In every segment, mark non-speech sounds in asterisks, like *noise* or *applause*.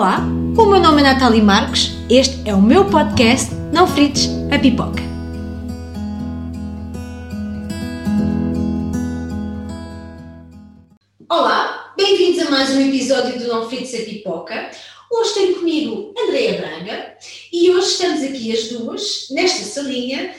Olá, o meu nome é Nathalie Marques, este é o meu podcast Não Frites a Pipoca. Olá, bem-vindos a mais um episódio do Não Frites a Pipoca. Hoje tenho comigo Andreia Braga e hoje estamos aqui as duas, nesta salinha,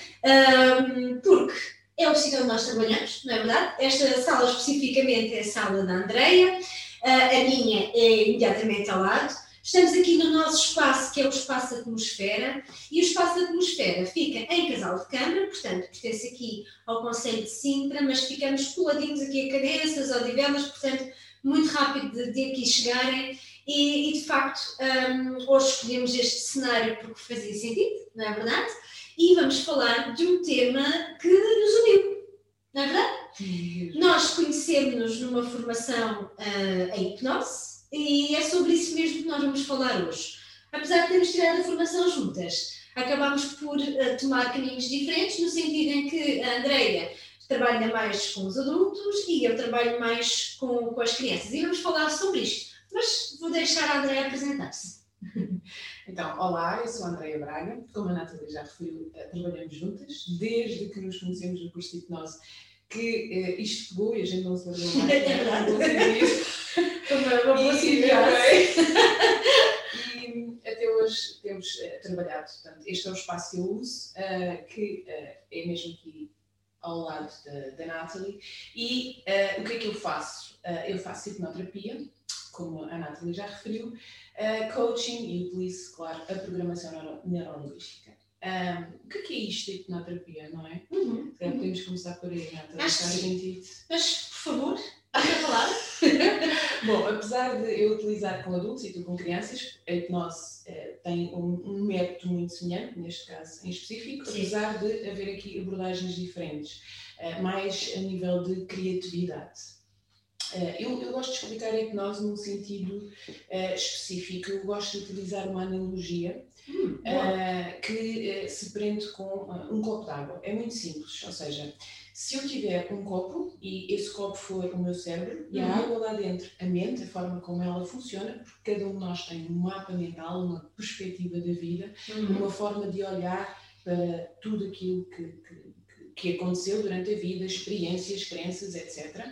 porque é o sítio onde nós trabalhamos, não é verdade? Esta sala especificamente é a sala da Andreia, a minha é imediatamente ao lado. Estamos aqui no nosso espaço, que é o Espaço Atmosfera, e o Espaço Atmosfera fica em Casal de Câmara, portanto, pertence aqui ao Conselho de Sintra, mas ficamos coladinhos aqui a Cabeças, Odivelas, portanto, muito rápido de, de aqui chegarem. E, e de facto, um, hoje escolhemos este cenário porque fazia sentido, não é verdade? E vamos falar de um tema que nos uniu, não é verdade? Nós conhecemos-nos numa formação uh, em hipnose, e é sobre isso mesmo que nós vamos falar hoje. Apesar de termos tirado a formação juntas, acabámos por uh, tomar caminhos diferentes, no sentido em que a Andreia trabalha mais com os adultos e eu trabalho mais com, com as crianças. E vamos falar sobre isto. Mas vou deixar a Andreia apresentar-se. *laughs* Então, olá, eu sou a Andreia Braga, como a Natália já referiu, eh, trabalhamos juntas, desde que nos conhecemos no curso de hipnose, que uh, isto pegou e a gente não se lembrou mais. *laughs* É verdade. Boa e, *laughs* e até hoje temos uh, trabalhado, portanto, este é o espaço que eu uso, uh, que uh, é mesmo aqui ao lado da, da Natalie. E o que é que eu faço? eu faço hipnoterapia, como a Natalie já referiu, coaching e utilizo, claro, a programação neuro neurolinguística. Um, o que é, que é isto de hipnoterapia, não é? Uhum. Podemos começar por aí, Natalie. Acho que sim. Mas, por favor, Quer falar? *laughs* Bom, apesar de eu utilizar com adultos e tu com crianças, a hipnose eh, tem um, um, método muito semelhante, neste caso em específico, Sim. apesar de haver aqui abordagens diferentes, eh, mais a nível de criatividade. Uh, eu, eu, gosto de explicar a hipnose num sentido uh, específico. Eu gosto de utilizar uma analogia hum, uh, que se prende com um copo d'água. É muito simples, ou seja, se eu tiver um copo e esse copo for o meu cérebro e a uhum. água lá dentro, a mente, a forma como ela funciona, porque cada um de nós tem um mapa mental, uma perspectiva da vida, uhum. uma forma de olhar para tudo aquilo que, que, que aconteceu durante a vida, experiências, crenças, etc. Uh,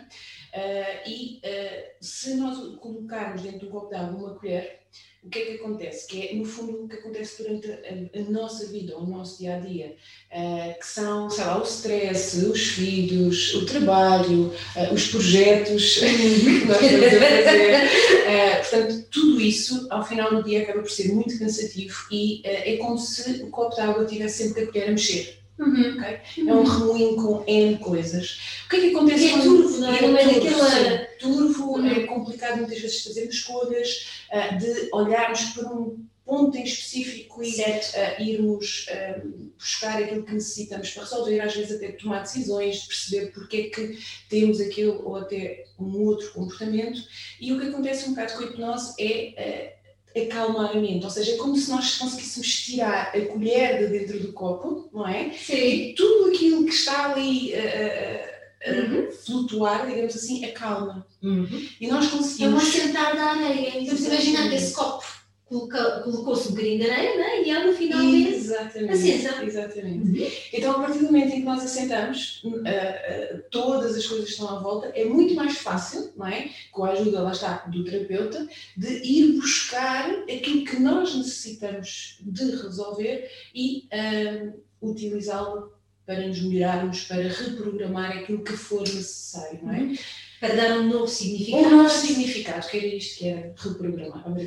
ah, e uh, se nós colocarmos dentro do copo de água uma colher, o que é que acontece? Que é, no fundo, o que acontece durante a, a nossa vida, o nosso dia a dia, uh, que são, sei lá, o stress, os filhos, o trabalho, uh, os projetos *laughs* que nós estamos a fazer. Uh, portanto, tudo isso, ao final do dia, acaba por ser muito cansativo e é como se o copo de água tivesse sempre que a colher a mexer. Uhum. Okay? É um remoinho com N coisas. O que é que acontece? E é turvo, não é? É, é daquela... turvo, uhum. é complicado muitas vezes fazer escolhas, uh, de olharmos para um ponto em específico e uh, irmos uh, buscar aquilo que necessitamos para resolver, às vezes até tomar decisões, perceber porque é que temos aquele ou até um outro comportamento. E o que acontece um bocado com a hipnose é acalmar a mente, ou seja, é como se nós conseguíssemos tirar a colher de dentro do copo, não é? Sim. E tudo aquilo que está ali a, a, a uhum. flutuar, digamos assim, acalma. Uhum. E nós conseguimos. É um sentar da areia. Vamos imaginar esse copo colocou-se um bocadinho de areia né? e ela finalmente exatamente, acesa. Exatamente. Uhum. Então, a partir do momento em que nós assentamos, uh, uh, todas as coisas que estão à volta, é muito mais fácil, não é? Com a ajuda, lá está, do terapeuta, de ir buscar aquilo que nós necessitamos de resolver e uh, utilizá-lo para nos melhorarmos, para reprogramar aquilo que for necessário, não é? Uhum para dar um novo significado. Um novo significado, que era isto que era reprogramar. *laughs*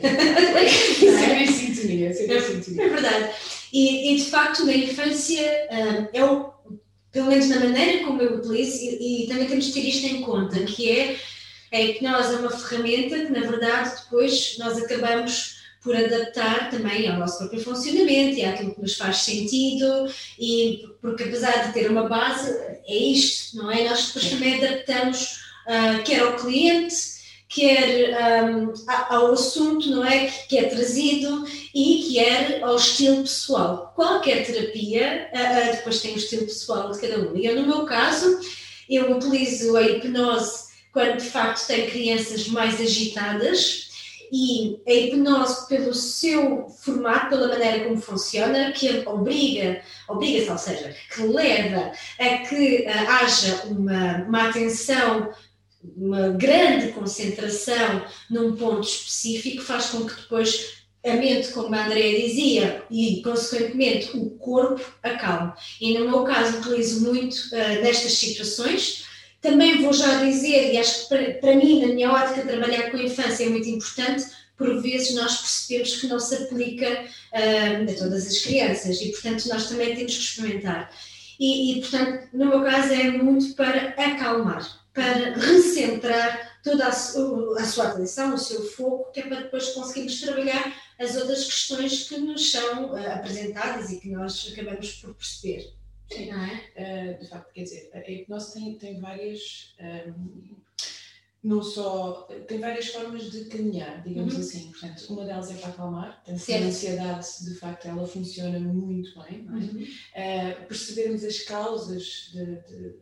Sempre em sintonia, sempre em sintonia. É verdade. E, e, de facto, na infância, um, é o, pelo menos na maneira como eu utilizo, e, e, também temos de ter isto em conta, que é a hipnose é uma ferramenta que, na verdade, depois nós acabamos por adaptar também ao nosso próprio funcionamento e àquilo que nos faz sentido, e porque apesar de ter uma base, é isto, não é? Nós depois também adaptamos uh, quer ao cliente, quer um, ao assunto não é, que, é trazido e quer ao estilo pessoal. Qualquer terapia uh, depois tem o estilo pessoal de cada um. E eu, no meu caso, eu utilizo a hipnose quando de facto tenho crianças mais agitadas E a hipnose, pelo seu formato, pela maneira como funciona, que obriga, obriga ou seja, que leva a que uh, haja uma, uma atenção uma grande concentração num ponto específico faz com que depois a mente, como a Andrea dizia, e consequentemente o corpo acalme. E no meu caso utilizo muito uh, nestas situações. Também vou já dizer, e acho que para, para mim, na minha ótica, trabalhar com a infância é muito importante, por vezes nós percebemos que não se aplica uh, a todas as crianças e, portanto, nós também temos que experimentar. E, e, portanto, no meu caso é muito para acalmar, para recentrar toda a, a, sua atenção, o seu foco, que é para depois conseguirmos trabalhar as outras questões que nos são uh, apresentadas e que nós acabamos por perceber. Sim, é? uh, de facto, quer dizer, a hipnose tem, tem várias. Um, ehm, não só. tem várias formas de caminhar, digamos uhum. assim. Portanto, uma delas é para acalmar, portanto, a ansiedade, de facto, ela funciona muito bem. É? Uhum. Uh, percebermos as causas de, de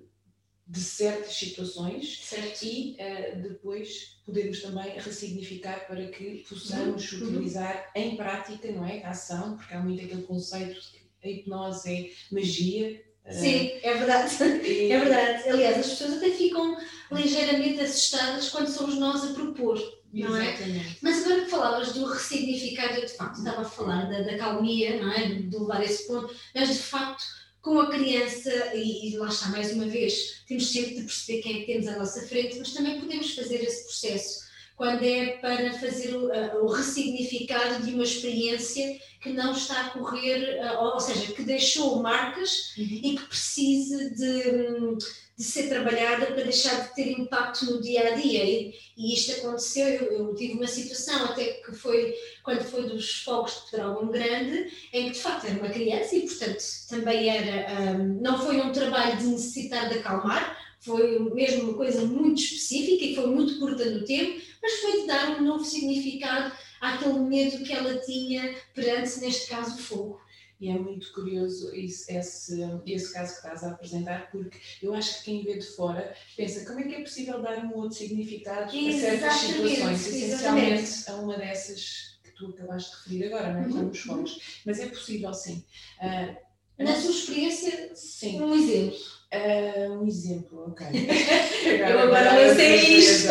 de certas situações certo. e uh, depois podemos também ressignificar para que possamos uhum. utilizar em prática, não é? A ação, porque há muito aquele conceito de que a hipnose é magia. Eh, Sim, é verdade. E... É verdade. Aliás, as pessoas até ficam ligeiramente assustadas quando somos nós a propor. Não é? Exatamente. Mas agora que falavas do ressignificar, eu de facto estava a falar da, da calmia, não é? de levar esse ponto, mas de facto com a criança, e, e, lá está mais uma vez, temos sempre de perceber quem é que temos à nossa frente, mas também podemos fazer esse processo quando é para fazer o, o ressignificado de uma experiência que não está a correr, ou seja, que deixou marcas uhum. e que precisa de de ser trabalhada para deixar de ter impacto no dia a dia. E, e isto aconteceu, eu, eu, tive uma situação até que foi quando foi dos fogos de Pedrógão Grande, em que de facto era uma criança e, portanto, também era. Um, não foi um trabalho de necessitar de acalmar, foi mesmo uma coisa muito específica e foi muito curta no tempo, mas foi de dar um novo significado àquele medo que ela tinha perante, neste caso, o fogo. E é muito curioso esse, esse, esse caso que estás a apresentar, porque eu acho que quem vê de fora pensa como é que é possível dar um outro significado a certas situações, essencialmente a uma dessas que tu acabaste de referir agora, não é? como os uhum. fogos. Mas é possível, sim. Uh, Na sua experiência, sim. um exemplo. Uh, um exemplo, ok. *laughs* eu agora lancei isto.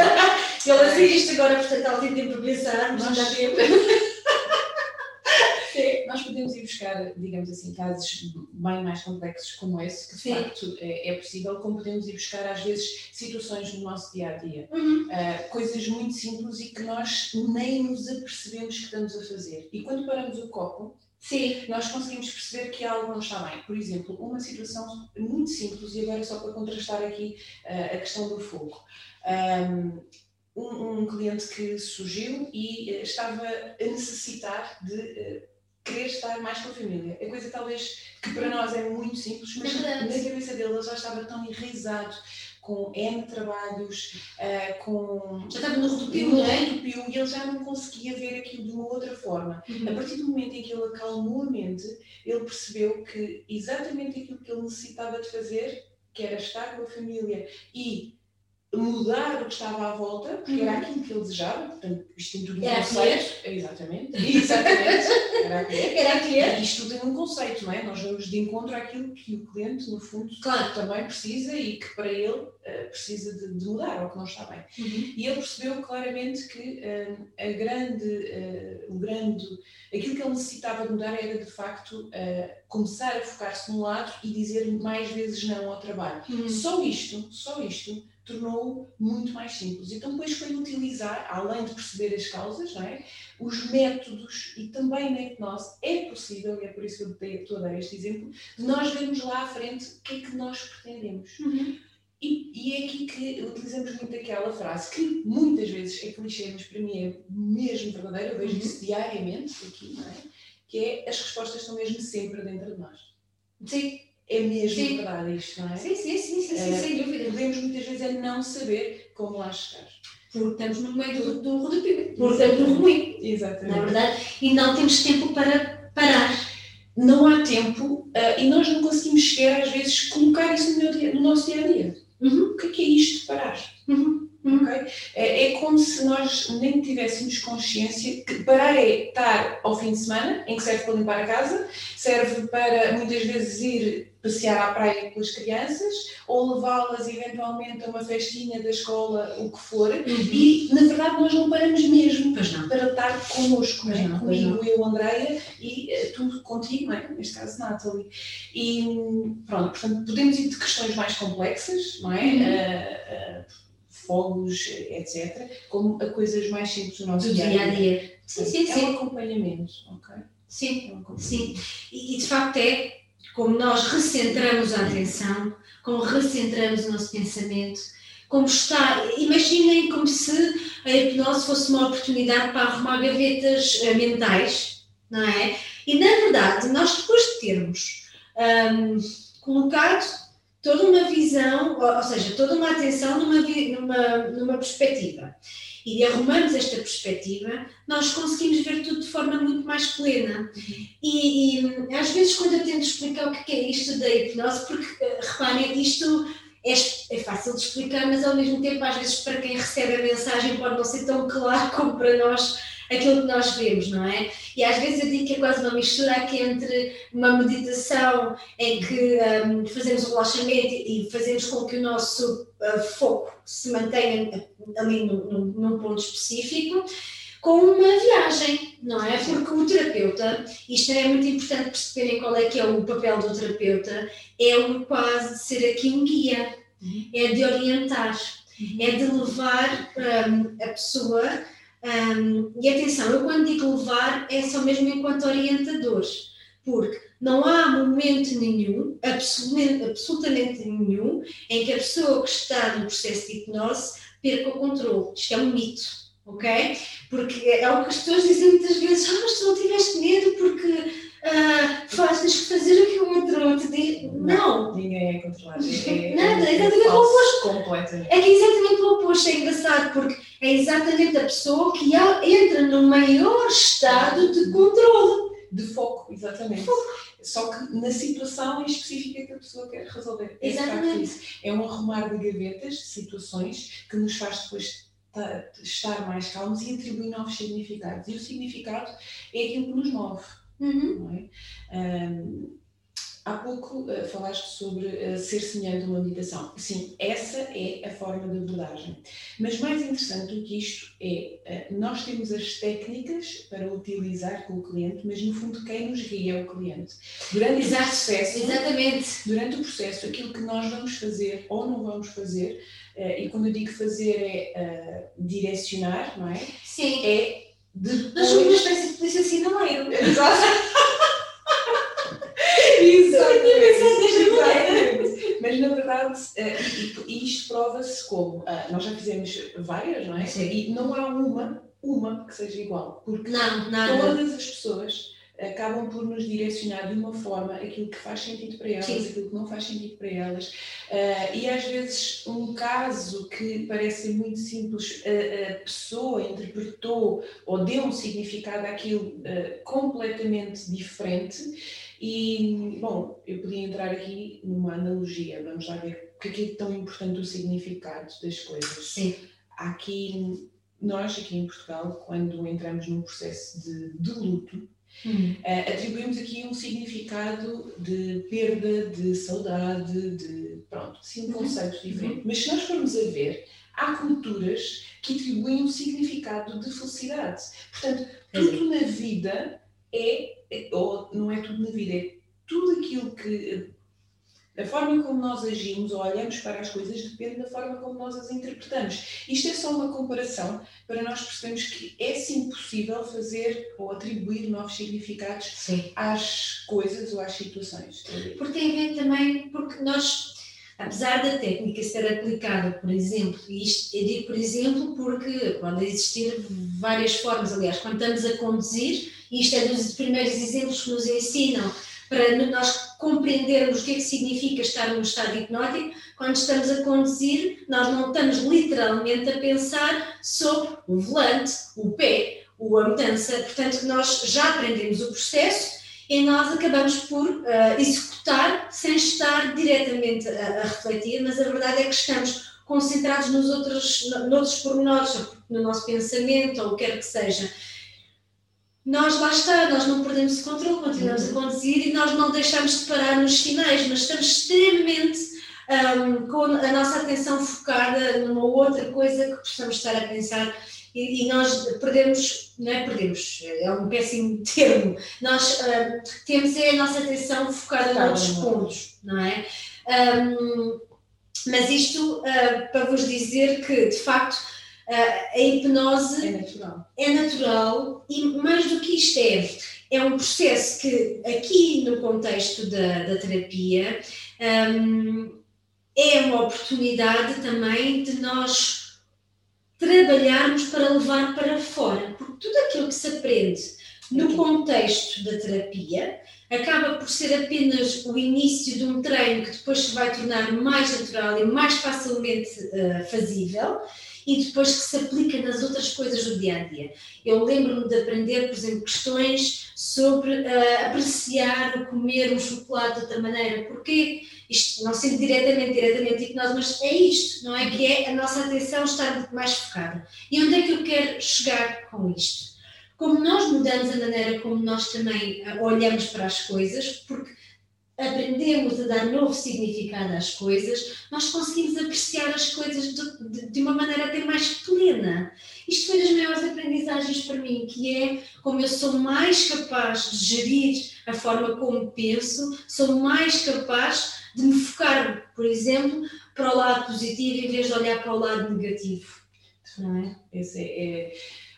Eu lancei isto agora, portanto, ela tem tempo para pensar, mas dá tempo nós podemos ir buscar, digamos assim, casos bem mais complexos como esse, que de Sim. facto é, é, possível, como podemos ir buscar às vezes situações no nosso dia a dia, uhum. uh, coisas muito simples e que nós nem nos apercebemos que estamos a fazer. E quando paramos o copo, Sim. nós conseguimos perceber que algo não está bem. Por exemplo, uma situação muito simples, e agora só para contrastar aqui uh, a questão do fogo. Um, um, um, cliente que surgiu e uh, estava a necessitar de uh, querer estar mais com a família. É coisa talvez que para nós é muito simples, mas é na cabeça dele ele já estava tão enraizado com N trabalhos, uh, com. Já estava no rodopio, no é? e ele já não conseguia ver aquilo de uma outra forma. Uhum. A partir do momento em que ele acalmou a mente, ele percebeu que exatamente aquilo que ele necessitava de fazer, que era estar com a família e mudar o que estava à volta, porque uhum. era aquilo que ele desejava, portanto, isto tem tudo um era conceito. Exatamente. Exatamente. *laughs* Era aquilo. Era aquilo. Isto tudo tem um conceito, não é? Nós vamos de encontro àquilo que o cliente, no fundo, claro. também precisa e que para ele uh, precisa de, de, mudar, ou que não está bem. Uhum. E ele percebeu claramente que uh, a grande, uh, o grande, aquilo que ele necessitava de mudar era de facto começar a focar-se num lado e dizer mais vezes não ao trabalho. Uhum. Só isto, só isto tornou muito mais simples. Então depois foi utilizar, além de perceber as causas, é? os métodos e também na hipnose é possível, e é por isso que eu estou a dar este exemplo, de nós vermos lá à frente o que é que nós pretendemos. Uhum. E, e, é aqui que utilizamos muito aquela frase que muitas vezes é clichê, mas para mim é mesmo verdadeira, eu vejo uhum. isso diariamente aqui, é? Que é as respostas estão mesmo sempre dentro de nós. Sim. É mesmo sim. verdade isto, não é? Sim, sim, sim, sim, sim, uh, sem dúvida. Podemos muitas vezes é não saber como lá chegar. Porque estamos no meio do, do rodopio, porque estamos no ruim. Exatamente. Na é verdade, e não temos tempo para parar. Não há tempo uh, e nós não conseguimos sequer, às vezes, colocar isso no, dia, no nosso dia a dia. Uhum. O que é, que é isto de parar? Uhum. Uhum. Okay? É, é, como se nós nem tivéssemos consciência que parar é estar ao fim de semana, em que serve para limpar a casa, serve para muitas vezes ir passear à praia com as crianças ou levá-las eventualmente a uma festinha da escola, o que for, uhum. e na verdade nós não paramos mesmo para estar connosco, não, é? comigo, eu, Andreia e uh, tu contigo, não é? neste caso Nathalie. E pronto, portanto, podemos ir de questões mais complexas, não é? Uhum. Uh, uh, fogos, etc., como a coisas mais simples do nosso dia a dia. Sim, sim, é sim. um acompanhamento, ok? Sim, é um sim. E, e de facto é como nós recentramos a atenção, como recentramos o nosso pensamento, como está. Imaginem como se a hipnose fosse uma oportunidade para arrumar gavetas eh, mentais, não é? E na verdade, nós depois de termos um, colocado toda uma visão, ou seja, toda uma atenção numa, numa, numa perspectiva. E de arrumarmos esta perspectiva, nós conseguimos ver tudo de forma muito mais plena. E, e, às vezes, quando eu tento explicar o que é isto da hipnose, porque eh, reparem, isto é, é, fácil de explicar, mas ao mesmo tempo, às vezes, para quem recebe a mensagem, pode não ser tão claro *laughs* como para nós aquilo que nós vemos, não é? E às vezes eu digo que é quase uma mistura aqui entre uma meditação em que um, fazemos um relaxamento e fazemos com que o nosso uh, foco se mantenha ali num, num ponto específico, com uma viagem, não é? Porque o terapeuta, isto é muito importante perceberem qual é que é o papel do terapeuta, é o quase de ser aqui um guia, uhum. é de orientar, uhum. é de levar um, a pessoa um, e atenção, eu quando digo levar é só mesmo enquanto orientadores, porque não há momento nenhum, absolutamente, absolutamente nenhum, em que a pessoa que está no processo de hipnose perca o controle. Isto é um mito, ok? Porque é o que as pessoas dizem muitas vezes, ah, mas tu não tiveste medo porque uh, faz, tens que fazer o que o outro te diz. Não. Ninguém é controlado. É, Nada, é exatamente o oposto. Completamente. É que é exatamente o oposto, é engraçado, porque é exatamente a pessoa que entra no maior estado de controle. De foco, exatamente. Só que na situação específica que a pessoa quer resolver. É exatamente. É um arrumar de gavetas, de situações, que nos faz depois estar mais calmos e atribuir novos significados. E o significado é aquilo que nos move. Uhum. Não é? Um, Há pouco uh, falaste sobre uh, ser semelhante a uma meditação. Sim, essa é a forma de abordagem. Mas mais interessante do que isto é, uh, nós temos as técnicas para utilizar com o cliente, mas no fundo quem nos guia é o cliente. Durante Exato. o processo, Exatamente. durante o processo, aquilo que nós vamos fazer ou não vamos fazer, e quando eu digo fazer é direcionar, não é? Sim. É depois... Nós somos uma espécie de polícia sinaleiro. *laughs* Exato. Exatamente. Mas na verdade, uh, isto prova-se como uh, nós já fizemos várias, não é? Sim. E não há uma, uma que seja igual. Porque não, todas as pessoas acabam por nos direcionar de uma forma aquilo que faz sentido para elas, Sim. aquilo que não faz sentido para elas. Uh, e às vezes um caso que parece muito simples, a, a pessoa interpretou ou deu um significado àquilo uh, completamente diferente e, bom, eu podia entrar aqui numa analogia, vamos lá ver o que é, é tão importante o significado das coisas. Sim. Aqui, nós aqui em Portugal, quando entramos num processo de, de luto, Hum. Uh, atribuímos aqui um significado de perda, de saudade, de pronto, sim, um conceito uhum. diferente. Mas se nós formos a ver, há culturas que atribuem um significado de felicidade. Portanto, tudo na vida é, ou não é tudo na vida, é tudo aquilo que. A forma como nós agimos ou olhamos para as coisas depende da forma como nós as interpretamos. Isto é só uma comparação para nós percebermos que é sim possível fazer ou atribuir novos significados sim. às coisas ou às situações. Porque tem a ver também, porque nós apesar da técnica ser aplicada, por exemplo, e isto eu digo por exemplo porque podem existir várias formas, aliás, quando estamos a conduzir, isto é dos primeiros exemplos que nos ensinam para nós compreendermos o que é que significa estar num estado hipnótico, quando estamos a conduzir, nós não estamos literalmente a pensar sobre o volante, o pé, a mudança, portanto nós já aprendemos o processo e nós acabamos por uh, executar sem estar diretamente a, a refletir, mas a verdade é que estamos concentrados nos outros, noutros pormenores, no nosso pensamento, ou o que quer que seja. Nós lá está, nós não perdemos o controle, continuamos a conduzir e nós não deixamos de parar nos finais, mas estamos extremamente um, com a nossa atenção focada numa outra coisa que possamos estar a pensar e, e, nós perdemos, não é perdemos, é um péssimo *laughs* termo, nós temos é a nossa atenção focada em outros pontos, não é? Um, mas isto uh, para vos dizer que, de facto, a hipnose é natural. é natural e, mais do que isto, é, é um processo que, aqui no contexto da, da terapia, um, é uma oportunidade também de nós trabalharmos para levar para fora, porque tudo aquilo que se aprende no contexto da terapia acaba por ser apenas o início de um treino que depois se vai tornar mais natural e mais facilmente uh, fazível e depois que se aplica nas outras coisas do dia a dia. Eu lembro-me de aprender, por exemplo, questões sobre uh, apreciar o comer um chocolate de outra maneira. Porquê? Isto não sendo diretamente, diretamente hipnose, mas é isto, não é? Que é a nossa atenção estar mais focada. E onde é que eu quero chegar com isto? Como nós mudamos a maneira como nós também ah, olhamos para as coisas, porque aprendemos a dar novo significado às coisas, nós conseguimos apreciar as coisas de, de, de, uma maneira até mais plena. Isto foi das maiores aprendizagens para mim, que é como eu sou mais capaz de gerir a forma como penso, sou mais capaz de me focar, por exemplo, para o lado positivo em vez de olhar para o lado negativo. Não é? Esse é, é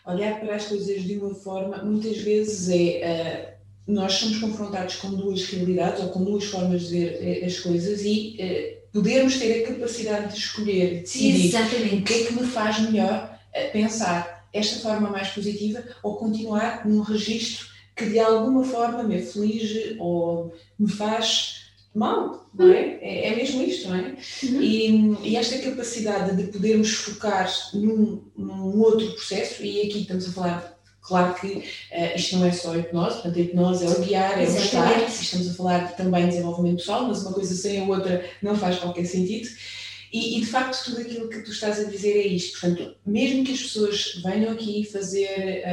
olhar para as coisas de uma forma, muitas vezes é. Nós somos confrontados com duas realidades ou com duas formas de ver eh, as coisas e uh, podermos ter a capacidade de escolher, de decidir Exatamente. o que é que me faz melhor uh, pensar esta forma mais positiva ou continuar num registro que de alguma forma me aflige ou me faz mal, não é? É, é mesmo isto, não é? Uhum. E, e, esta capacidade de podermos focar num, num, outro processo, e aqui estamos a falar, claro que uh, isto não é só hipnose, portanto a hipnose é o guiar, é o estar, estamos a falar de, também de desenvolvimento pessoal, mas uma coisa sem a outra não faz qualquer sentido. E, e, de facto, tudo aquilo que tu estás a dizer é isto. Portanto, mesmo que as pessoas venham aqui fazer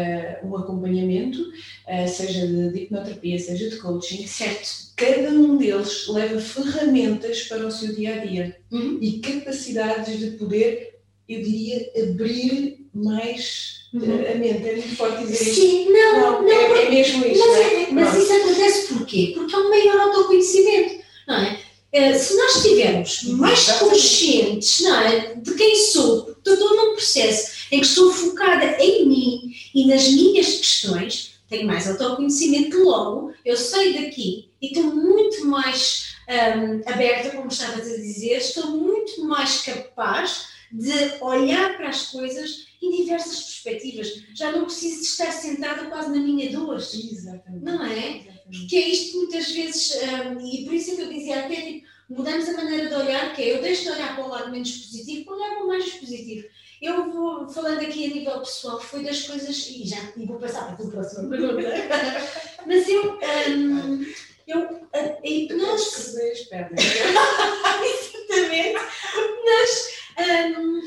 uh, um acompanhamento, uh, seja de, de, hipnoterapia, seja de coaching, certo? Cada um deles leva ferramentas para o seu dia a dia uhum. e capacidades de poder, eu diria, abrir mais uhum. uh, a mente. É muito forte dizer Sim, não, não, não, é, é mesmo isto. Mas, é? é mas isso acontece porquê? Porque há um maior autoconhecimento, não é? Eh, se nós estivermos mais conscientes não é, de quem sou, de estou num processo em que estou focada em mim e nas minhas questões, tenho mais autoconhecimento, logo eu saio daqui e estou muito mais um, aberta, como estavas a dizer, estou muito mais capaz de olhar para as coisas em diversas perspectivas. Já não preciso de estar sentada quase na minha dor. Exatamente. Não é? Exatamente. Porque é isto que muitas vezes, um, e por isso é que eu dizia até, tipo, mudamos a maneira de olhar, que é eu deixo de olhar para o lado menos positivo para olhar para o mais positivo. Eu vou falando aqui a nível pessoal, foi das coisas, e já e vou passar para a tua próxima pergunta, *laughs* mas eu, um, eu a, a hipnose. *laughs* Exatamente. Mas um,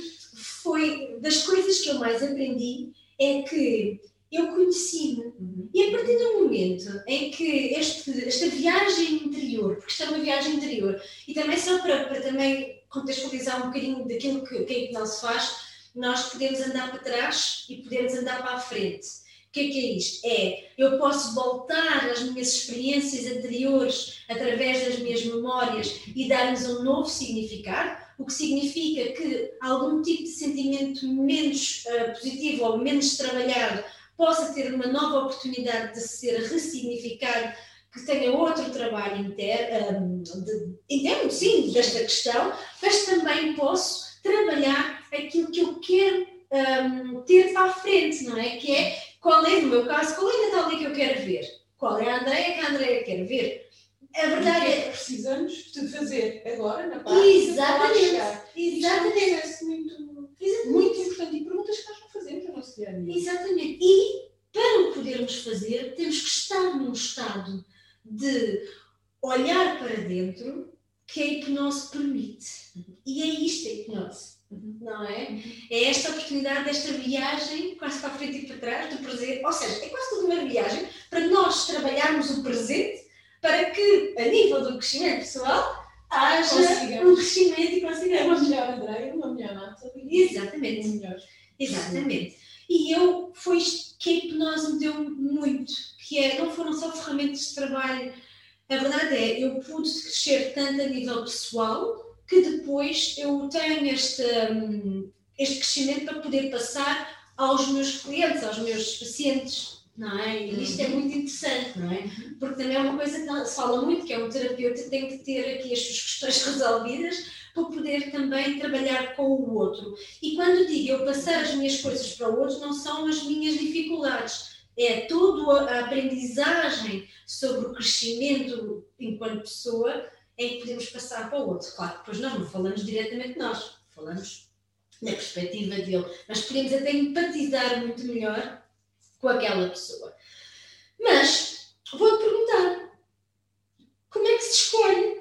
foi das coisas que eu mais aprendi é que eu conheci-me. Uhum. E a partir do momento em que este, esta viagem interior, porque isto é uma viagem interior, e também só para, para também contextualizar um bocadinho daquilo que, que a hipnose faz, nós podemos andar para trás e podemos andar para a frente. O que é que é isto? É, eu posso voltar às minhas experiências anteriores através das minhas memórias e dar-lhes um novo significado, o que significa que algum tipo de sentimento menos uh, positivo ou menos trabalhado possa ter uma nova oportunidade de ser ressignificado, que tenha outro trabalho interno, de, interno, sim, desta questão, mas também posso trabalhar aquilo que eu quero um, ter para a frente, não é? Que é, qual é, no meu caso, qual é a Natália que eu quero ver? Qual é a Andréia que a Andréia quer ver? A verdade é que precisamos de fazer agora, na parte Exatamente. Exatamente. É um muito, Exatamente. muito importante. E perguntas que nós não fazemos no nosso dia a dia. Exatamente. E para o podermos fazer, temos que estar num estado de olhar para dentro que a hipnose permite. E é isto a hipnose. não é? É esta oportunidade, desta viagem, quase para a frente e para trás, do presente, ou seja, é quase toda uma viagem para nós trabalharmos o presente para que, a nível do crescimento pessoal, haja um crescimento e consigamos. Uma melhor Andréia, uma melhor Nata. Exatamente. Melhor. Exatamente. E eu, foi isto que a hipnose me deu muito, que é, não foram só ferramentas de trabalho, a verdade é, eu pude crescer tanto a nível pessoal, que depois eu tenho este, hum, este crescimento para poder passar aos meus clientes, aos meus pacientes não é? E isto é uhum. muito interessante, não é? Porque também é uma coisa que se fala muito, que é um terapeuta tem que ter aqui as suas questões *laughs* resolvidas para poder também trabalhar com o outro. E quando digo eu passar as minhas coisas para o outro, não são as minhas dificuldades, é toda a aprendizagem sobre o crescimento enquanto pessoa em que podemos passar para o outro. Claro, depois nós não falamos diretamente nós, falamos na perspectiva dele, mas podemos até empatizar muito melhor com aquela pessoa. Mas vou-te perguntar: como é que se escolhe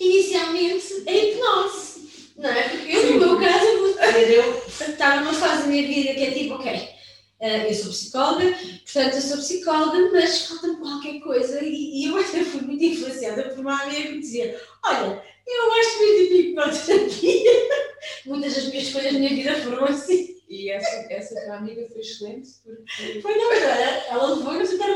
inicialmente a hipnose? Não é? Porque eu, no meu caso, eu vou eu estava numa fase da minha vida que é tipo, ok, Uh, eu sou psicóloga, portanto eu sou psicóloga, mas falta-me qualquer coisa e, eu até fui muito influenciada por uma amiga que dizia, olha, eu gosto muito de hipnoterapia. *laughs* Muitas das minhas escolhas na minha vida foram assim. E essa, essa tua amiga foi excelente porque. Foi não, era, ela levou-nos a dar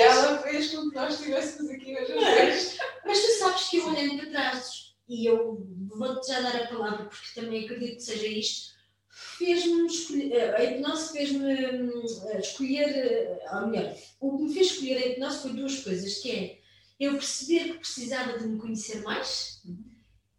Ela fez com que nós estivéssemos aqui hoje mas, mas tu sabes que eu olhando para trás, e eu vou-te já dar a palavra porque também acredito que seja isto, fez-me escolher, a hipnose fez-me hum, escolher, ou melhor, o que me fez escolher a hipnose foi duas coisas, que é eu perceber que precisava de me conhecer mais uhum.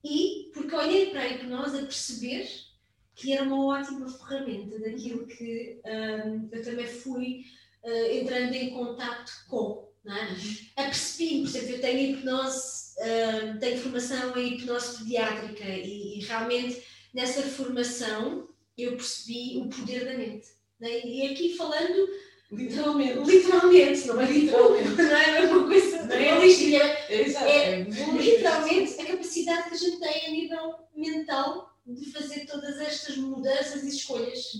e porque olhei para a hipnose a perceber que era uma ótima ferramenta daquilo que um, eu também fui uh, entrando em contato com. Não é? Uhum. Apercebi-me, por exemplo, eu tenho hipnose, uh, tenho formação em hipnose pediátrica e, e, realmente nessa formação eu percebi o poder da mente. É? E aqui falando Literalmente. Literalmente, não é literalmente. Não é uma coisa não é, holística. É, é, é, literalmente a capacidade que a gente tem a nível mental de fazer todas estas mudanças e escolhas.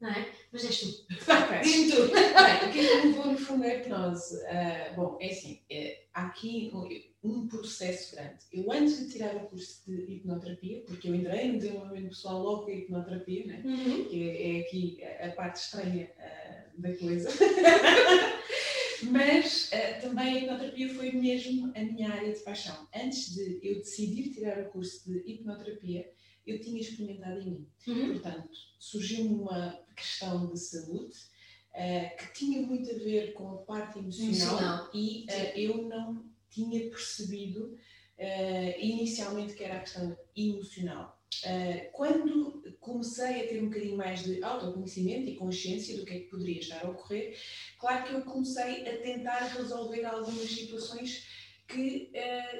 Não é? Mas és tu. *laughs* Okay. Diz-me tu. O que é que levou no fundo a hipnose? Uh, bom, é assim, é, há aqui um, um processo grande. Eu antes de tirar o curso de hipnoterapia, porque eu entrei no desenvolvimento pessoal logo com a hipnoterapia, né? Uhum. que é, é, aqui a parte estranha uh, da coisa. *laughs* Mas uh, também a hipnoterapia foi mesmo a minha área de paixão. Antes de eu decidir tirar o curso de hipnoterapia, eu tinha experimentado em mim. Uhum. Portanto, surgiu-me uma questão de saúde uh, que tinha muito a ver com a parte emocional, e uh, eu não tinha percebido uh, inicialmente que era a questão emocional. quando comecei a ter um bocadinho mais de autoconhecimento e consciência do que é que poderia estar a ocorrer, claro que eu comecei a tentar resolver algumas situações que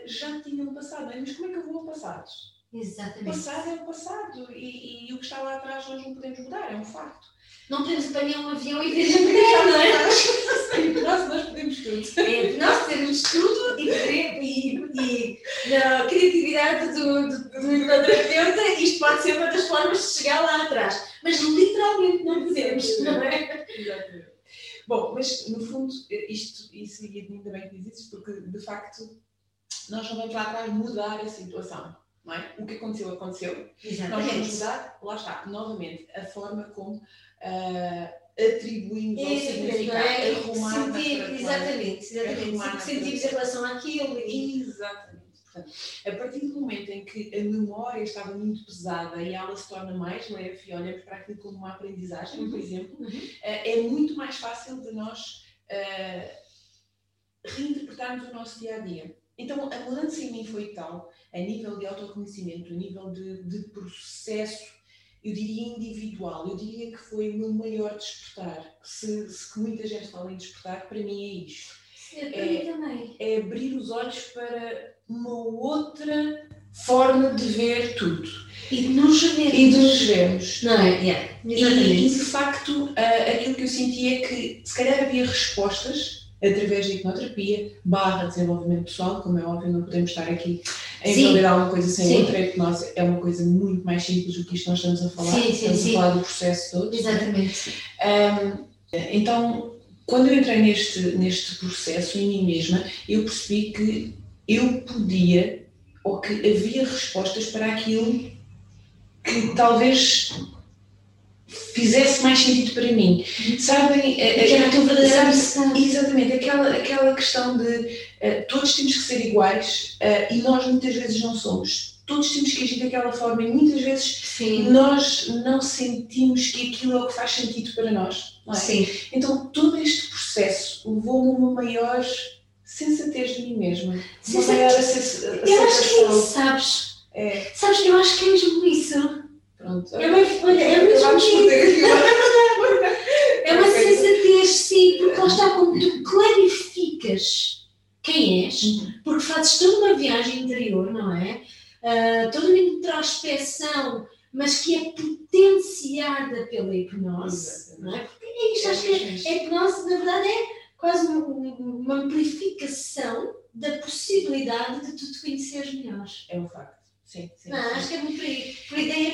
já tinham passado. Mas como é que eu vou ao passado? Exatamente. O passado é o passado e, e, o que está lá atrás nós não podemos mudar, é um facto. Não podemos apanhar um avião e ver a *laughs* mulher, não é? nós, nós podemos tudo. É, nós temos tudo e, e, e na criatividade do, do, do terapeuta, isto pode ser uma das formas de chegar lá atrás. Mas literalmente não podemos, não é? Exatamente. Bom, mas no fundo, isto, isso ainda bem que diz isso, porque de facto nós não vamos lá atrás mudar a situação não é? O que aconteceu, aconteceu. Exatamente. Nós vamos mudar, lá está, novamente, a forma como uh, atribuímos ao significado, é? arrumar Sentir, exatamente, exatamente. Sentimos em relação àquilo. E... Exatamente. Portanto, a partir do momento em que a memória estava muito pesada e ela se torna mais leve e olhamos para aquilo como uma aprendizagem, uhum. por exemplo, uhum. uh, é muito mais fácil de nós uh, reinterpretarmos o nosso dia a dia. Então, a mudança em mim foi tal, a nível de autoconhecimento, a nível de, de processo, eu diria individual, eu diria que foi o meu maior despertar. Se, se que muita gente fala em despertar, para mim é isto. É, é abrir os olhos para uma outra forma de ver tudo. E de nos vermos. E de nos vermos. Não é? Yeah, e, e, de facto, aquilo que eu senti é que se calhar havia respostas através da hipnoterapia, barra desenvolvimento pessoal, como é óbvio, não podemos estar aqui a invalidar uma coisa sem sim. outra, a hipnose é uma coisa muito mais simples do que isto nós estamos a falar, sim, sim, estamos a falar do processo todo. Exatamente. Um, então, quando eu entrei neste, neste processo em mim mesma, eu percebi que eu podia, ou que havia respostas para aquilo que talvez fizesse mais sentido para mim. Sabem? Que era a tua verdadeira Exatamente, aquela, aquela questão de uh, todos temos que ser iguais uh, e nós muitas vezes não somos. Todos temos que agir daquela forma e muitas vezes Sim. nós não sentimos que aquilo é o que faz sentido para nós. É? Sim. Então todo este processo levou-me a uma maior sensatez de mim mesma. Uma maior aceitação. Eu acho que é sabes? É. Sabes, eu acho que é mesmo isso Pronto. É uma, olha, é mesmo *laughs* É uma sensatez, sim, porque lá está, como tu clarificas quem és, uhum. porque fazes toda uma viagem interior, não é? Uh, toda uma introspeção, mas que é potenciada pela hipnose, não é? Porque é isto, acho que a hipnose, na verdade, é quase uma, uma amplificação da possibilidade de tu te conheceres melhor. É um facto. Sim, sim. Não, acho que é muito por aí. Por ideia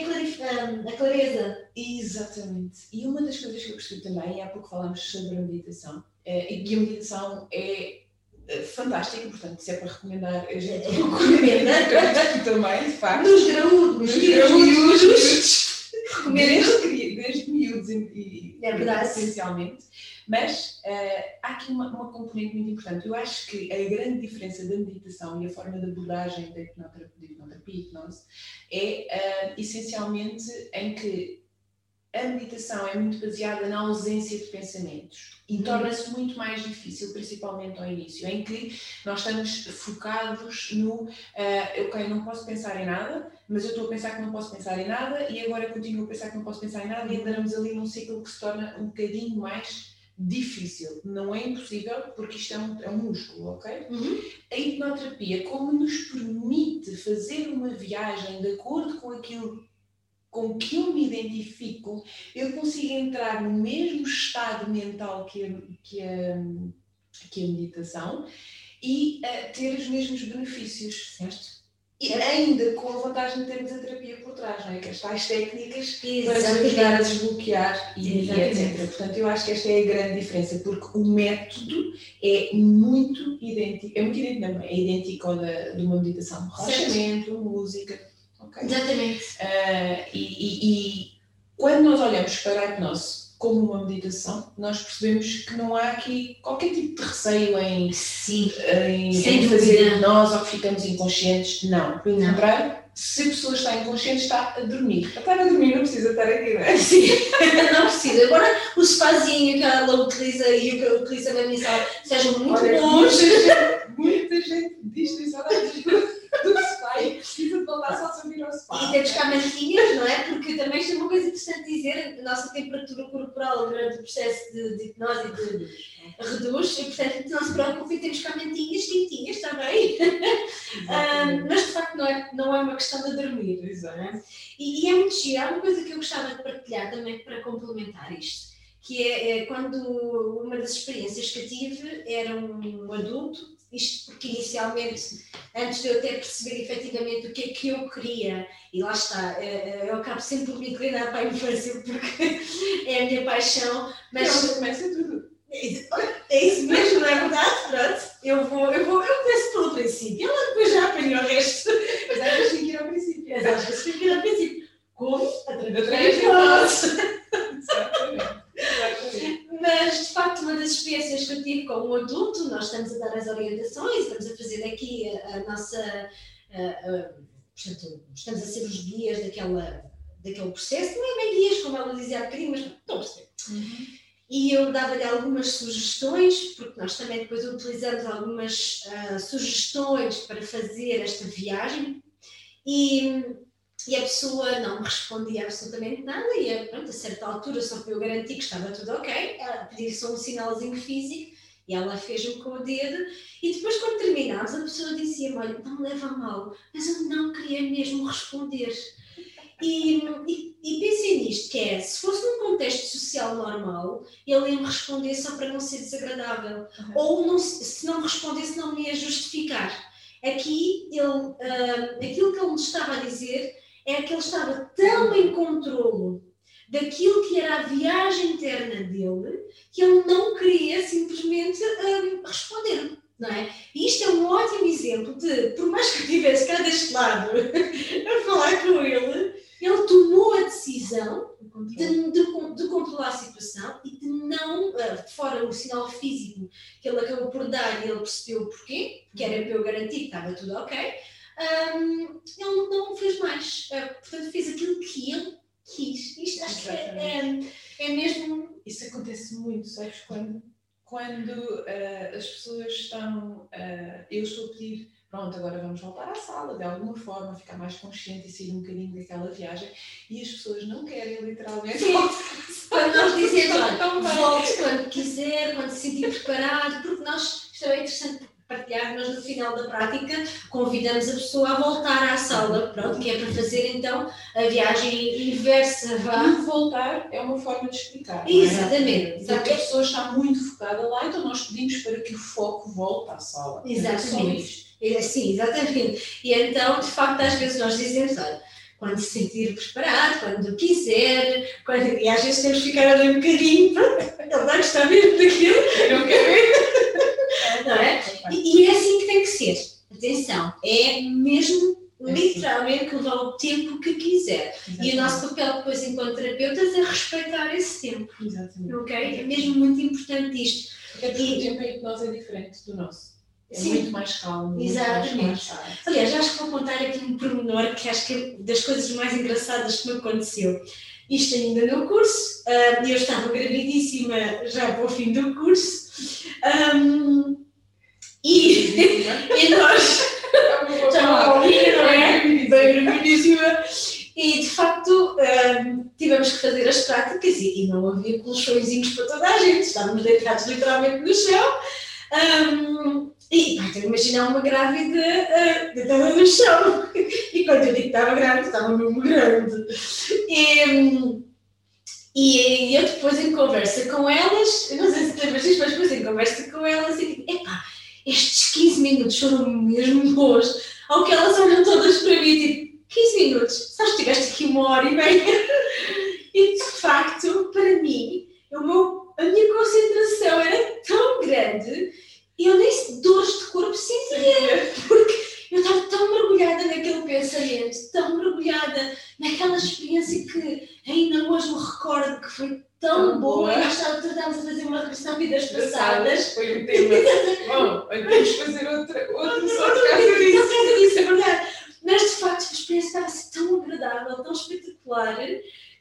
a clareza. Exatamente. E uma das coisas que eu percebi também, há pouco falámos sobre a meditação, é, e a meditação é, é fantástica, portanto, se é para recomendar, a gente recomenda *laughs* também, de facto. Nos graúdos, nos graúdos. *laughs* Desde, desde miúdos e, é verdade. essencialmente. Mas uh, há aqui uma, uma, componente muito importante. Eu acho que a grande diferença da meditação e a forma de abordagem da hipnoterapia, hipnoterapia hipnose é uh, essencialmente em que a meditação é muito baseada na ausência de pensamentos e torna-se muito mais difícil, principalmente ao início, em que nós estamos focados no uh, ok, não posso pensar em nada, mas eu estou a pensar que não posso pensar em nada e agora continuo a pensar que não posso pensar em nada e entramos ali num ciclo que se torna um bocadinho mais difícil, não é impossível, porque isto é um, é um músculo, ok? Uhum. A hipnoterapia, como nos permite fazer uma viagem de acordo com aquilo com que eu me identifico, eu consigo entrar no mesmo estado mental que a, que a, que a meditação e uh, ter os mesmos benefícios, certo? E ainda com a vantagem de termos a terapia por trás, não é? Que as tais técnicas Exatamente. para ajudar a desbloquear e, e, etc. Portanto, eu acho que esta é a grande diferença, porque o método é muito idêntico, é muito idêntico, não, é idêntico ao da, de uma meditação, relaxamento, música. Okay? Exatamente. Uh, e, e, e, quando nós olhamos para a hipnose como uma meditação, nós percebemos que não há aqui qualquer tipo de receio em, Sim, em, em fazer nós ou que ficamos inconscientes. Não, pelo contrário, se a pessoa está inconsciente, está a dormir. A estar a dormir não precisa estar aqui, não é? *laughs* Sim, não precisa. Agora, o sofazinho que ela utiliza e o que ela utiliza na missa sejam muito Olha, bons. Muita gente, muita gente diz isso, do sofá e precisa de voltar só a subir ao sofá. E temos cá mantinhas, não é? Porque também isto é uma coisa interessante dizer, a nossa temperatura corporal durante o processo de, de hipnose de, reduz, e portanto não se preocupe, temos cá mantinhas, tintinhas também. um, *laughs* mas de facto não é, não é uma questão de dormir. Exato. É? E, e, é muito giro, há uma coisa que eu gostava de partilhar também para complementar isto que é, é, quando uma das experiências que tive era um adulto isto porque inicialmente, antes de eu até perceber efetivamente o que é que eu queria, e lá está, eh, eh, eu acabo sempre por me inclinar para a infância porque *laughs* é a minha paixão, mas. Não, começa tudo. É isso mesmo, não é verdade? Pronto, eu vou, eu vou, eu começo pelo princípio, ela depois já apanhou o resto. Mas às vezes tem que ir ao princípio. Mas às vezes tem que ir ao princípio. Como? Através de nós. Exatamente. *laughs* Mas, de facto, uma das experiências que eu tive com um adulto, nós estamos a dar as orientações, estamos a fazer aqui a, a nossa. A, a, portanto, estamos a ser os guias daquela, daquele processo, não é bem guias, como ela dizia há bocadinho, mas estão a perceber. Uhum. E eu dava-lhe algumas sugestões, porque nós também depois utilizamos algumas uh, sugestões para fazer esta viagem. E e a pessoa não me respondia absolutamente nada, e pronto, a certa altura, só para eu garantir que estava tudo ok, ela pediu só um sinalzinho físico e ela fez-me com o dedo. E depois, quando terminámos, a pessoa dizia: Olha, não me leva a mal, mas eu não queria mesmo responder. E, e, e pensem nisto, que é, se fosse num contexto social normal, ele ia me responder só para não ser desagradável. Uhum. Ou não, se não respondesse, não me ia justificar. Aqui, ele, uh, aquilo que ele me estava a dizer é que ele estava tão em controle daquilo que era a viagem interna dele, que ele não queria simplesmente uh, responder. Não é? E isto é um ótimo exemplo de, por mais que eu estivesse cá deste lado *laughs* a falar com ele, ele tomou a decisão de, de, de, controlar a situação e de não, uh, fora o sinal físico que ele acabou por dar e ele percebeu o porquê, que era para eu garantir que estava tudo ok, um, ele não fez mais. Uh, portanto, fez aquilo que ele quis. Isto acho que é, é, é, mesmo. Isso acontece muito, sabes? Quando, quando uh, as pessoas estão. Uh, eu estou a pedir, pronto, agora vamos voltar à sala, de alguma forma, ficar mais consciente e sair um bocadinho daquela viagem, e as pessoas não querem literalmente. Quando nós dizemos, olha, volte quando quiser, quando se sentir preparado, porque nós. Isto é interessante partilhar, mas no final da prática convidamos a pessoa a voltar à sala, pronto, que é para fazer então a viagem inversa. Vá. E voltar é uma forma de explicar. Exatamente. É? Porque a pessoa está muito focada lá, então nós pedimos para que o foco volte à sala. É exatamente. É, sim, exatamente. E então, de facto, às vezes nós dizemos, olha, quando se sentir preparado, quando quiser, quando... e às vezes temos que ficar ali um bocadinho, ele vai gostar mesmo daquilo, eu quero ver não é? E, e, é assim que tem que ser. Atenção, é mesmo é literalmente levar o tempo que quiser. Exatamente. E o nosso papel depois, enquanto terapeutas, é respeitar esse tempo. Exatamente. Ok? É mesmo muito importante isto. Até porque e... o tempo em nós é diferente do nosso. É Sim. muito mais calmo. Exatamente. Mais Aliás, acho que vou contar aqui um pormenor que acho que é das coisas mais engraçadas que me aconteceu. Isto ainda no curso, uh, eu estava gravidíssima já para o fim do curso. Um, e, *laughs* e nós *laughs* já não é? Bem. E de facto um, tivemos que fazer as práticas e, e, não havia colchõezinhos para toda a gente, estávamos deitados literalmente no chão. Um, e pá, então imaginar uma grávida uh, deitada no chão. *laughs* E quando eu digo que estava grávida, estava mesmo grande. E, e eu depois em conversa com elas, não sei se lembras disso, mas depois em conversa com elas, e digo, epá, estes 15 minutos foram mesmo bons. Ao que elas olham todas para mim e tipo, 15 minutos, sabes, tiveste aqui uma hora e meia. E de facto, para mim, o meu, a minha concentração era tão grande e eu nem dores de corpo sentia, porque eu estava tão mergulhada naquele pensamento, tão mergulhada naquela experiência que ainda hoje me recordo que foi tão boa. boa. Nós estávamos a fazer uma regressão vidas passadas. Foi um tema. Bom, vamos fazer outra, *laughs* outro só por causa disso. disso, é verdade. Mas de facto a experiência estava tão agradável, tão espetacular,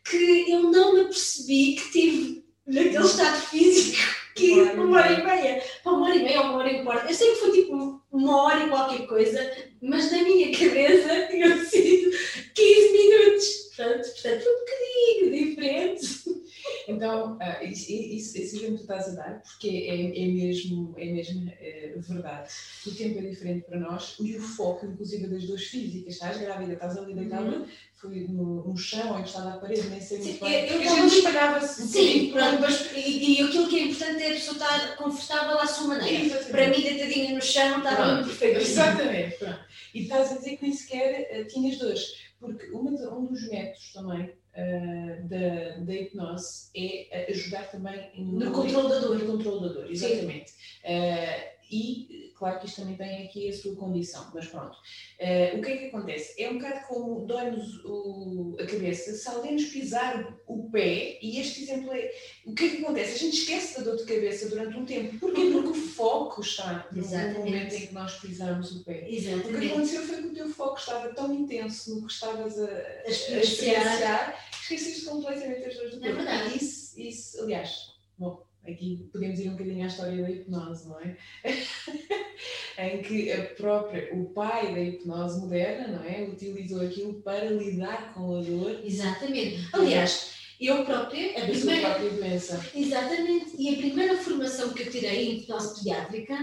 que eu não me apercebi que tive naquele estado físico *laughs* que uma hora e meia, uma hora e meia ou uma hora e quarto. Eu sei que foi tipo uma hora e qualquer coisa, mas na minha cabeça *laughs* tinha sido 15 minutos. Portanto, portanto foi um bocadinho diferente. Então, uh, isso, isso, que tu estás a dar, porque é, é mesmo, é mesmo é, verdade. O tempo é diferente para nós e o foco, inclusive, das duas físicas. Estás grávida, estás ali deitada, uhum. foi no, no chão ou encostada à parede, nem sei muito bem. Eu, eu a gente espalhava-se. Sim, pronto, mas, e, e, aquilo que é importante é a pessoa estar confortável à sua maneira. Exatamente. Para mim, deitadinha no chão, estava muito perfeito. Exatamente. Pronto. E estás a dizer que nem sequer uh, tinhas dores, porque uma, um dos métodos também uh, da, da hipnose é ajudar também no, no controle da dor. No controle da dor, exatamente. Uh, e claro que isto também tem aqui a sua condição, mas pronto. Uh, o que é que acontece? É um bocado como dói-nos a cabeça se alguém nos pisar o pé, e este exemplo é. O que é que acontece? A gente esquece da dor de cabeça durante um tempo. Porquê? Porque o foco está no Exatamente. momento em que nós pisamos o pé. Exatamente. O que aconteceu foi que o teu foco estava tão intenso no que estavas a, a experienciar, esqueceste completamente as dores do corpo. É verdade. Isso, isso, aliás, bom aqui podemos ir um bocadinho à história da hipnose, não é? *laughs* em que a própria, o pai da hipnose moderna, não é? Utilizou aquilo para lidar com a dor. Exatamente. Aliás, Eu própria, a A primeira, própria doença. Exatamente, e a primeira formação que eu tirei em hipnose pediátrica,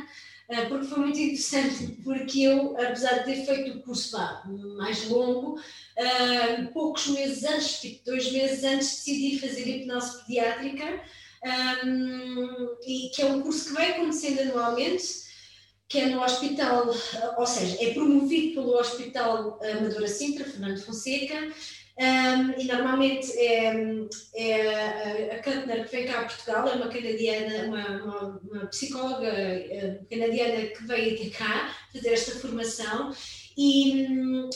ah, porque foi muito interessante, porque eu, apesar de ter feito o curso lá mais longo, ah, poucos meses antes, tipo dois meses antes, decidi fazer hipnose pediátrica, ah, e que é um curso que vai acontecendo anualmente, que é no hospital, ou seja, é promovido pelo Hospital Amadora Sintra, Fernando Fonseca, um, e normalmente é, é a Kantner que vem cá a Portugal, é uma canadiana, uma, uma, uma psicóloga eh, canadiana que veio até cá fazer esta formação e,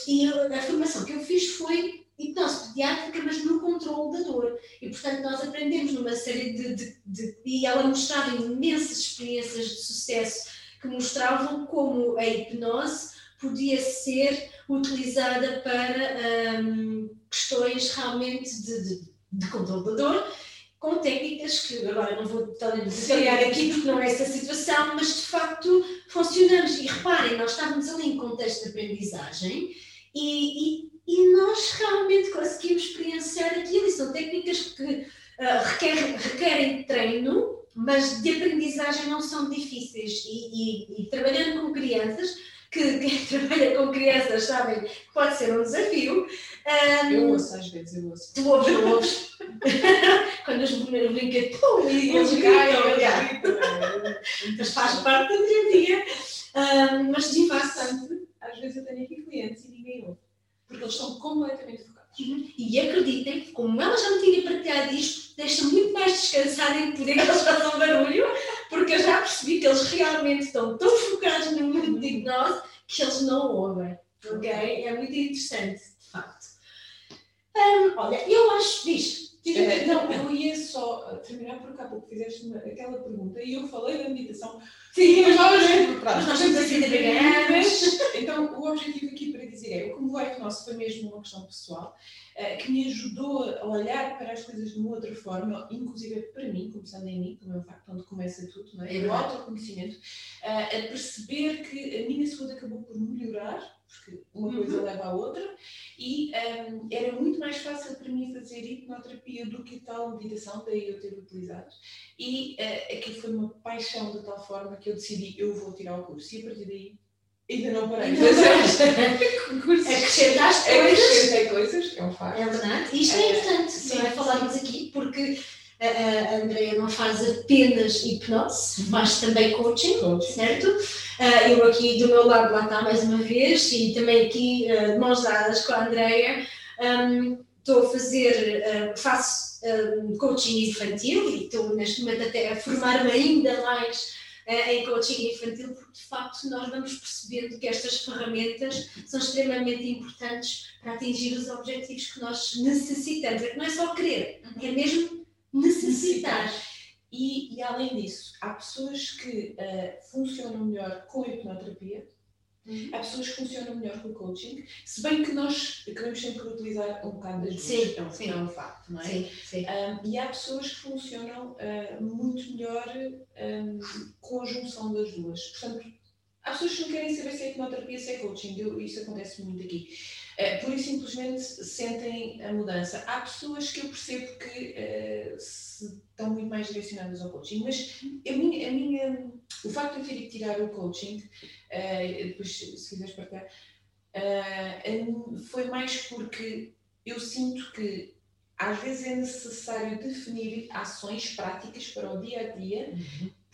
e a formação que eu fiz foi hipnose pediátrica, mas no controle da dor. E portanto nós aprendemos numa série de, de, de e ela mostrava imensas experiências de sucesso que mostravam como a hipnose podia ser utilizada para um, questões realmente de, de, de controle da dor, com técnicas que agora não vou detalhar aqui porque não é essa situação, mas de facto funcionamos. E reparem, nós estávamos ali em contexto de aprendizagem e, e, e nós realmente conseguimos experienciar aquilo. E são técnicas que uh, requerem, requerem treino, mas de aprendizagem não são difíceis. E, e trabalhando com crianças, que *laughs* quem trabalha com crianças sabem que pode ser um desafio. Um, Eu ouço às vezes, eu ouço. Tu ouves, não ouves? *laughs* Quando os brinquedos, pum, e eles gritam, eles gritam. *laughs* mas faz parte do dia a dia. Um, mas de Faz facto, tanto, às vezes eu tenho aqui clientes e ninguém ouve. Porque eles estão completamente focados. e acreditem, como ela já me tinha partilhado isto, deixa muito mais descansada em poder que eles façam barulho, porque eu já percebi que eles realmente estão tão focados no mundo de hipnose que eles não ouvem. Ok? É muito interessante, de facto. Um, olha, eu acho, diz. Eh, Não, eu ia só eh, terminar porque há pouco fizeste aquela pergunta e eu falei da meditação. Sim, Mas nós, Mas nós estamos assim de Mas, então, o objetivo aqui para dizer é, o que me que nosso foi mesmo uma questão pessoal, eh, que me ajudou a olhar para as coisas de uma outra forma, inclusive para mim, começando em mim, como é o facto onde começa tudo, não é? É o autoconhecimento, eh, a perceber que a minha saúde acabou por melhorar, porque uma coisa leva à outra, e ehm, era muito mais fácil para mim fazer hipnoterapia do que tal meditação, daí eu ter utilizado. E uh, aquilo foi uma paixão de tal forma que eu decidi, eu vou tirar o curso. E a partir daí, ainda não parei. de *laughs* fazer cursos. Acrescentaste coisas. Acrescentei coisas, é um facto. É verdade. Isto é É, importante, sim, não é? Falarmos aqui, porque a, Andrea não faz apenas hipnose, faz também coaching, Coaching. certo? Ah, eu aqui do meu lado, lá está mais uma vez, e também aqui ah, de mãos dadas com a Andrea, estou a fazer, ah, faço ahm, coaching infantil e estou neste momento até a formar-me ainda mais em coaching infantil, porque de facto nós vamos percebendo que estas ferramentas são extremamente importantes para atingir os objetivos que nós necessitamos. É que não é só querer, é mesmo necessitar. E, e além disso, há pessoas que eh, funcionam melhor com a hipnoterapia, há pessoas que funcionam melhor com o coaching, se bem que nós queremos sempre utilizar um bocado das duas, Sim, é um, sim. é um facto, não é? Sim, sim. Um, e há pessoas que funcionam uh, muito melhor um, com a junção das duas. Portanto, há pessoas que não querem saber se é hipnoterapia, se é coaching. Isso acontece muito aqui. Uh, pura e simplesmente sentem a mudança. Há pessoas que eu percebo que uh, estão muito mais direcionadas ao coaching, mas a minha, a minha, o facto de eu ter que tirar o coaching, uh, depois se quiseres partilhar, uh, foi mais porque eu sinto que às vezes é necessário definir ações práticas para o dia a dia,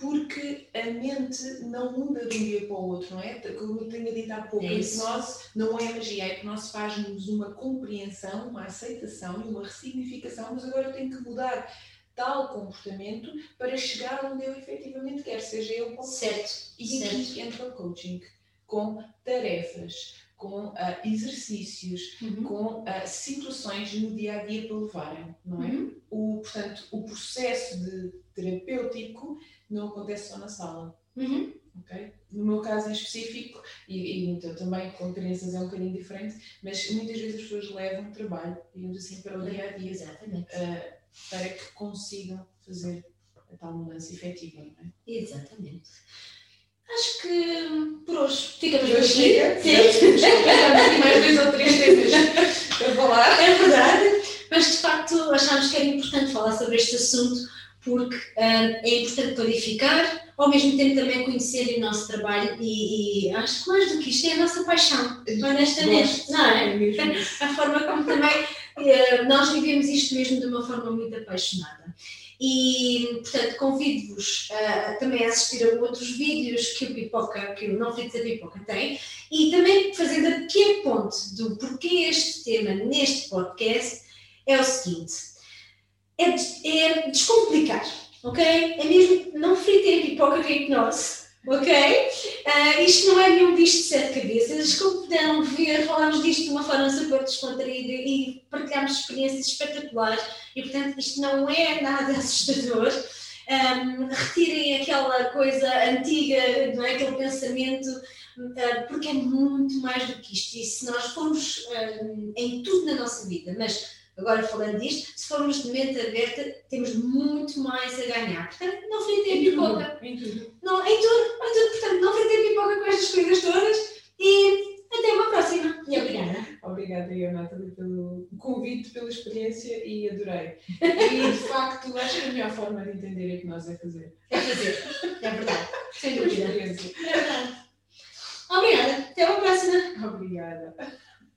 porque a mente não muda de um dia para o outro, não é? Como eu tenho dito há pouco, É a isso. hipnose não é magia, a hipnose faz-nos uma compreensão, uma aceitação e uma ressignificação, mas agora eu tenho que mudar tal comportamento para chegar onde eu efetivamente quero, seja eu for. Certo, E certo. aqui entra o coaching, com tarefas, com ah, exercícios, Uhum. com ah, situações no dia a dia para levarem, não é? Uhum. O, portanto, o processo de terapêutico não acontece só na sala, Uhum. ok? No meu caso em específico, e, e então, também com crianças é um bocadinho diferente, mas muitas vezes as pessoas levam trabalho, digamos assim, para o dia a dia, ah, para que consigam fazer a tal mudança efetiva, não é? Exatamente. Acho que por hoje ficamos Por aqui. chega. Sim. *laughs* Temos mais dois ou três temas para falar. É verdade. Mas de facto achámos que era importante falar sobre este assunto porque uh, é importante clarificar, ao mesmo tempo também conhecer o nosso trabalho e, e, acho que mais do que isto é a nossa paixão, honestamente, não é? A forma como também uh, nós vivemos isto mesmo de uma forma muito apaixonada. E, portanto, convido-vos uh, também a assistir a outros vídeos que o Pipoca, que o Não Fritos da Pipoca tem, e também fazendo a pequeno ponto do porquê este tema neste podcast é o seguinte: é, é descomplicar, ok? É mesmo não fritem a pipoca com hipnose, ok? Uh, isto não é nenhum bicho de sete cabeças. Como puderam ver, falámos disto de uma forma super descontraída e partilhámos experiências espetaculares e, portanto, isto não é nada *laughs* assustador. Um, retirem aquela coisa antiga, não é? aquele pensamento, uh, porque é muito mais do que isto. E se nós formos em tudo na nossa vida, mas agora falando disto, se formos de mente aberta, temos muito mais a ganhar. Portanto, não fritem pipoca. Em tudo. Não, em tudo, em tudo. Portanto, não fritem pipoca com estas coisas todas e até uma próxima. E obrigada. Obrigada, Ionata, pelo convite, pela experiência e adorei. E, de *laughs* facto, acho que a melhor forma de entender é que nós é fazer. É fazer. É verdade. Sem dúvida. É verdade. Obrigada. Até uma próxima. Obrigada.